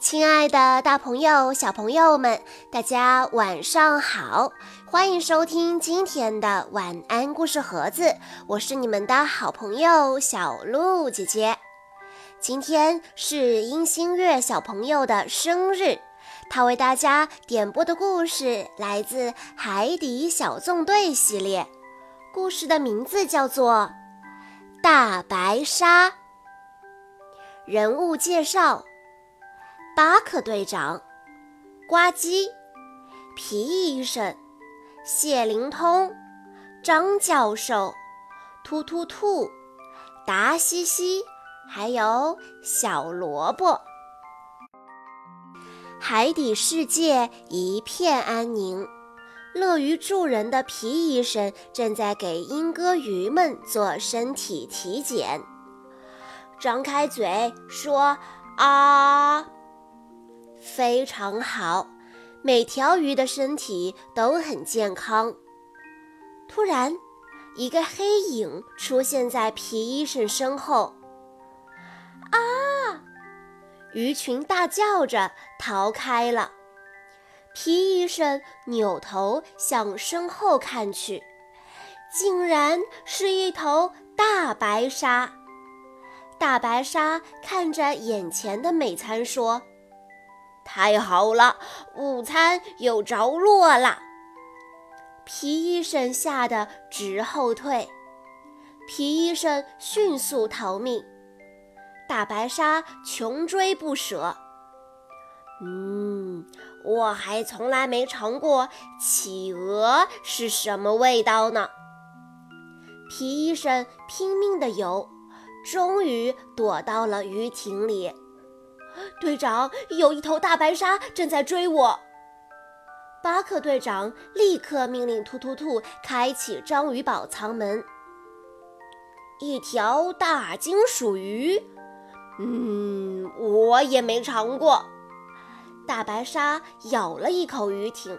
亲爱的，大朋友、小朋友们，大家晚上好！欢迎收听今天的晚安故事盒子，我是你们的好朋友小鹿姐姐。今天是殷新月小朋友的生日，他为大家点播的故事来自《海底小纵队》系列，故事的名字叫做《大白鲨》。人物介绍。巴克队长、呱唧、皮医生、谢灵通、张教授、突突兔、达西西，还有小萝卜。海底世界一片安宁，乐于助人的皮医生正在给鹦哥鱼们做身体体检。张开嘴说：“啊！”非常好，每条鱼的身体都很健康。突然，一个黑影出现在皮医生身后。啊！鱼群大叫着逃开了。皮医生扭头向身后看去，竟然是一头大白鲨。大白鲨看着眼前的美餐说。太好了，午餐有着落了。皮医生吓得直后退，皮医生迅速逃命，大白鲨穷追不舍。嗯，我还从来没尝过企鹅是什么味道呢。皮医生拼命地游，终于躲到了鱼艇里。队长，有一头大白鲨正在追我。巴克队长立刻命令突突兔开启章鱼堡舱门。一条大金属鱼，嗯，我也没尝过。大白鲨咬了一口鱼艇，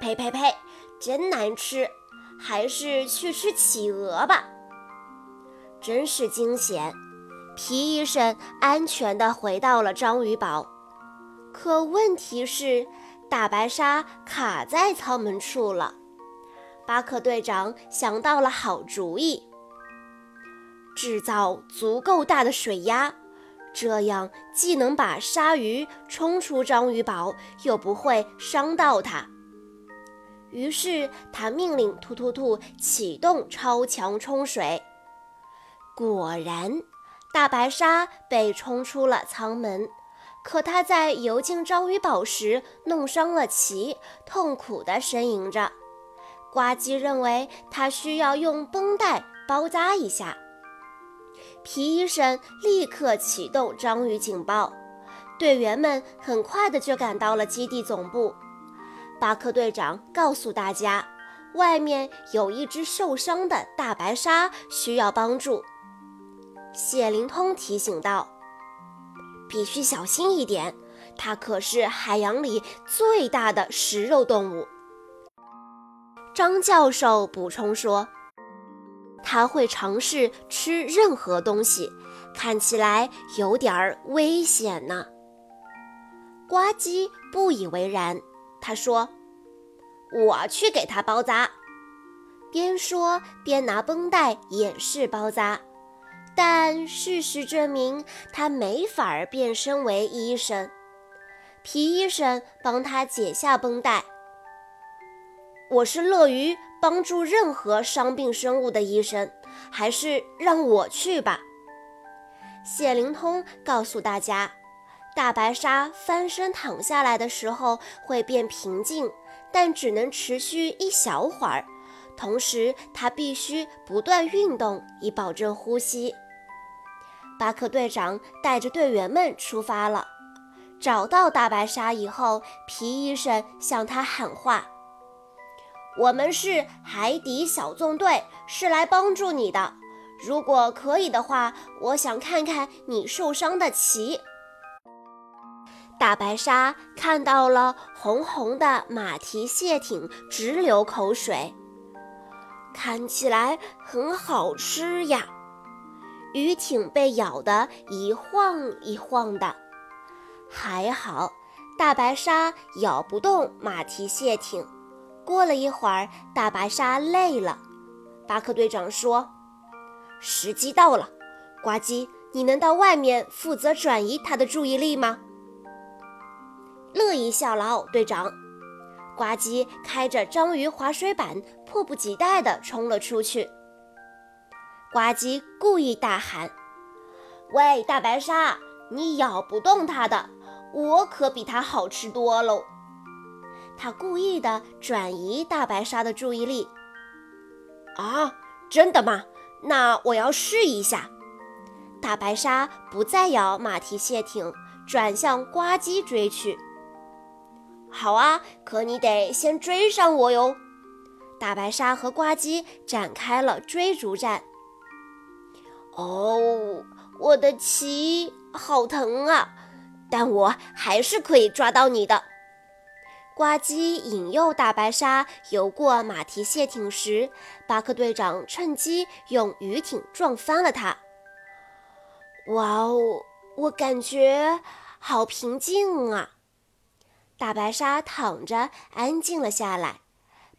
呸呸呸，真难吃，还是去吃企鹅吧。真是惊险。皮医生安全地回到了章鱼堡，可问题是，大白鲨卡在舱门处了。巴克队长想到了好主意：制造足够大的水压，这样既能把鲨鱼冲出章鱼堡，又不会伤到它。于是他命令突突兔启动超强冲水，果然。大白鲨被冲出了舱门，可它在游进章鱼堡时弄伤了鳍，痛苦地呻吟着。呱唧认为它需要用绷带包扎一下。皮医生立刻启动章鱼警报，队员们很快的就赶到了基地总部。巴克队长告诉大家，外面有一只受伤的大白鲨需要帮助。谢灵通提醒道：“必须小心一点，它可是海洋里最大的食肉动物。”张教授补充说：“它会尝试吃任何东西，看起来有点儿危险呢。”呱唧不以为然，他说：“我去给它包扎。”边说边拿绷带演示包扎。但事实证明，他没法儿变身为医生。皮医生帮他解下绷带。我是乐于帮助任何伤病生物的医生，还是让我去吧。谢灵通告诉大家，大白鲨翻身躺下来的时候会变平静，但只能持续一小会儿。同时，它必须不断运动，以保证呼吸。巴克队长带着队员们出发了。找到大白鲨以后，皮医生向他喊话：“我们是海底小纵队，是来帮助你的。如果可以的话，我想看看你受伤的鳍。”大白鲨看到了红红的马蹄蟹艇，直流口水。看起来很好吃呀。鱼艇被咬得一晃一晃的，还好，大白鲨咬不动马蹄蟹艇。过了一会儿，大白鲨累了。巴克队长说：“时机到了，呱唧，你能到外面负责转移他的注意力吗？”乐意效劳，队长。呱唧开着章鱼滑水板，迫不及待地冲了出去。呱唧故意大喊：“喂，大白鲨，你咬不动它的，我可比它好吃多喽！”他故意的转移大白鲨的注意力。啊，真的吗？那我要试一下。大白鲨不再咬马蹄蟹艇，转向呱唧追去。好啊，可你得先追上我哟！大白鲨和呱唧展开了追逐战。哦，我的鳍好疼啊！但我还是可以抓到你的。呱唧引诱大白鲨游过马蹄蟹艇时，巴克队长趁机用鱼艇撞翻了它。哇哦，我感觉好平静啊！大白鲨躺着，安静了下来。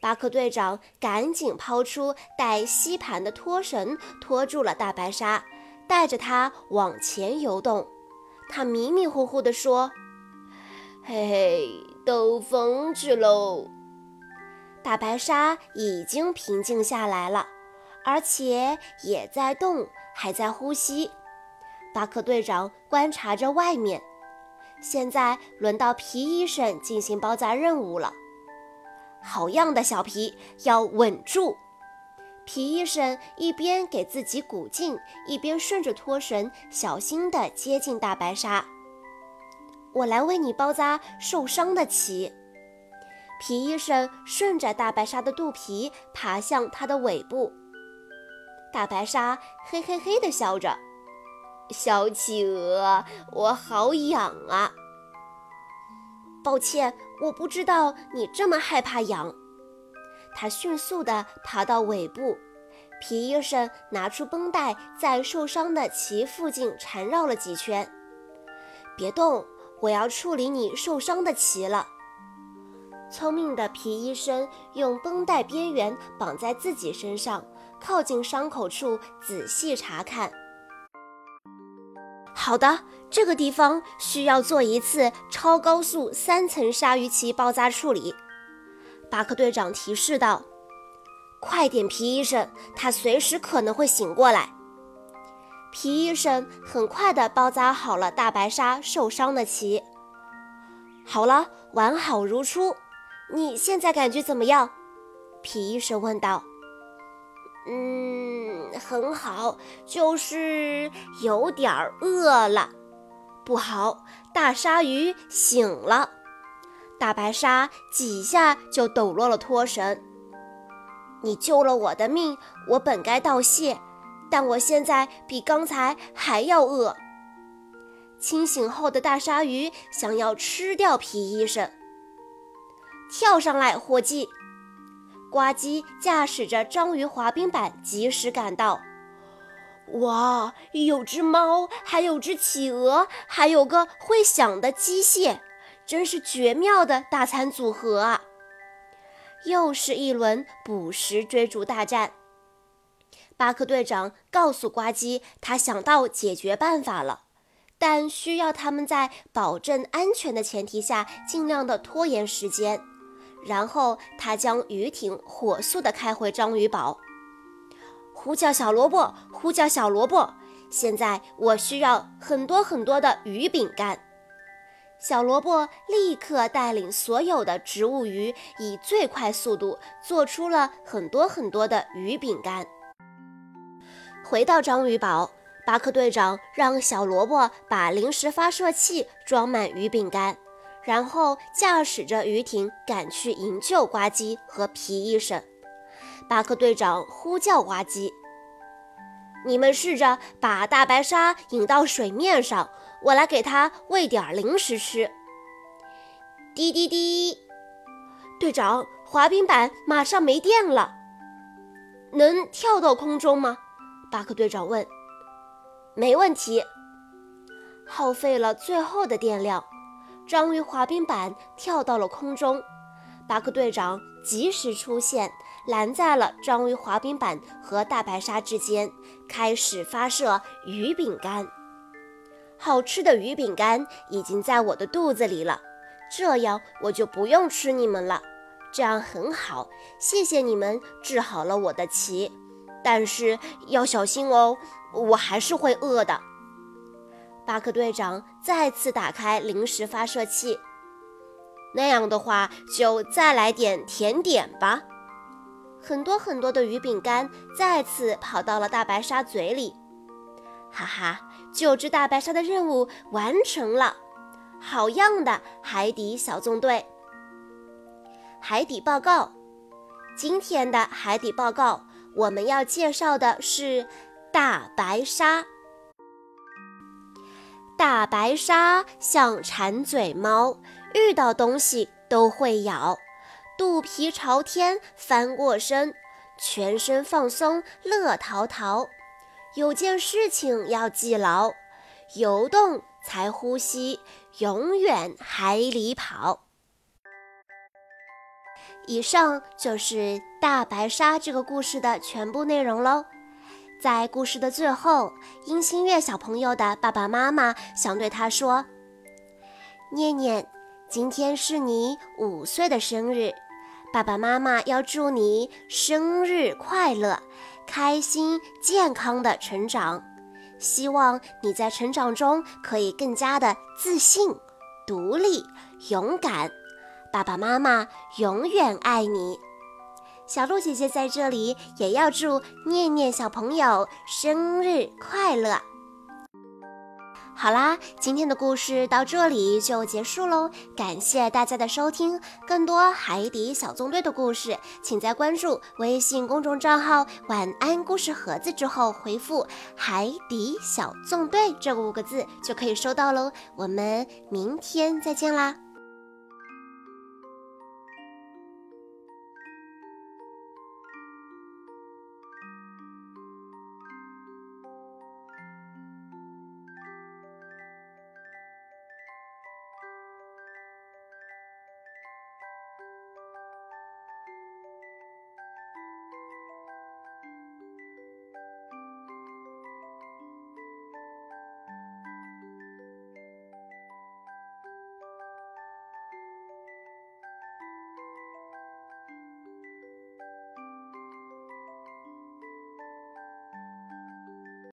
巴克队长赶紧抛出带吸盘的拖绳，拖住了大白鲨，带着它往前游动。他迷迷糊糊地说：“嘿嘿，兜风去喽。”大白鲨已经平静下来了，而且也在动，还在呼吸。巴克队长观察着外面。现在轮到皮医生进行包扎任务了。好样的，小皮，要稳住！皮医生一边给自己鼓劲，一边顺着拖绳小心地接近大白鲨。我来为你包扎受伤的鳍。皮医生顺着大白鲨的肚皮爬向它的尾部。大白鲨嘿嘿嘿地笑着。小企鹅，我好痒啊！抱歉，我不知道你这么害怕痒。它迅速地爬到尾部，皮医生拿出绷带，在受伤的鳍附近缠绕了几圈。别动，我要处理你受伤的鳍了。聪明的皮医生用绷带边缘绑在自己身上，靠近伤口处仔细查看。好的，这个地方需要做一次超高速三层鲨鱼鳍包扎处理。巴克队长提示道：“快点，皮医生，他随时可能会醒过来。”皮医生很快地包扎好了大白鲨受伤的鳍。好了，完好如初。你现在感觉怎么样？皮医生问道。嗯，很好，就是有点饿了。不好，大鲨鱼醒了，大白鲨几下就抖落了拖绳。你救了我的命，我本该道谢，但我现在比刚才还要饿。清醒后的大鲨鱼想要吃掉皮医生，跳上来，伙计。呱唧驾驶着章鱼滑冰板，及时赶到。哇，有只猫，还有只企鹅，还有个会响的机械，真是绝妙的大餐组合啊！又是一轮捕食追逐大战。巴克队长告诉呱唧，他想到解决办法了，但需要他们在保证安全的前提下，尽量的拖延时间。然后他将鱼艇火速地开回章鱼堡，呼叫小萝卜，呼叫小萝卜！现在我需要很多很多的鱼饼干。小萝卜立刻带领所有的植物鱼，以最快速度做出了很多很多的鱼饼干。回到章鱼堡，巴克队长让小萝卜把临时发射器装满鱼饼干。然后驾驶着鱼艇赶去营救呱唧和皮医生。巴克队长呼叫呱唧：“你们试着把大白鲨引到水面上，我来给它喂点零食吃。”滴滴滴，队长，滑冰板马上没电了，能跳到空中吗？巴克队长问。“没问题。”耗费了最后的电量。章鱼滑冰板跳到了空中。巴克队长及时出现，拦在了章鱼滑冰板和大白鲨之间，开始发射鱼饼干。好吃的鱼饼干已经在我的肚子里了，这样我就不用吃你们了。这样很好，谢谢你们治好了我的鳍。但是要小心哦，我还是会饿的。巴克队长再次打开零食发射器。那样的话，就再来点甜点吧。很多很多的鱼饼干再次跑到了大白鲨嘴里。哈哈，救治大白鲨的任务完成了，好样的，海底小纵队！海底报告，今天的海底报告，我们要介绍的是大白鲨。大白鲨像馋嘴猫。遇到东西都会咬，肚皮朝天翻过身，全身放松乐淘淘。有件事情要记牢：游动才呼吸，永远海里跑。以上就是大白鲨这个故事的全部内容喽。在故事的最后，殷星月小朋友的爸爸妈妈想对他说：“念念。”今天是你五岁的生日，爸爸妈妈要祝你生日快乐，开心健康的成长。希望你在成长中可以更加的自信、独立、勇敢。爸爸妈妈永远爱你。小鹿姐姐在这里也要祝念念小朋友生日快乐。好啦，今天的故事到这里就结束喽，感谢大家的收听。更多海底小纵队的故事，请在关注微信公众账号“晚安故事盒子”之后回复“海底小纵队”这五个字，就可以收到喽。我们明天再见啦！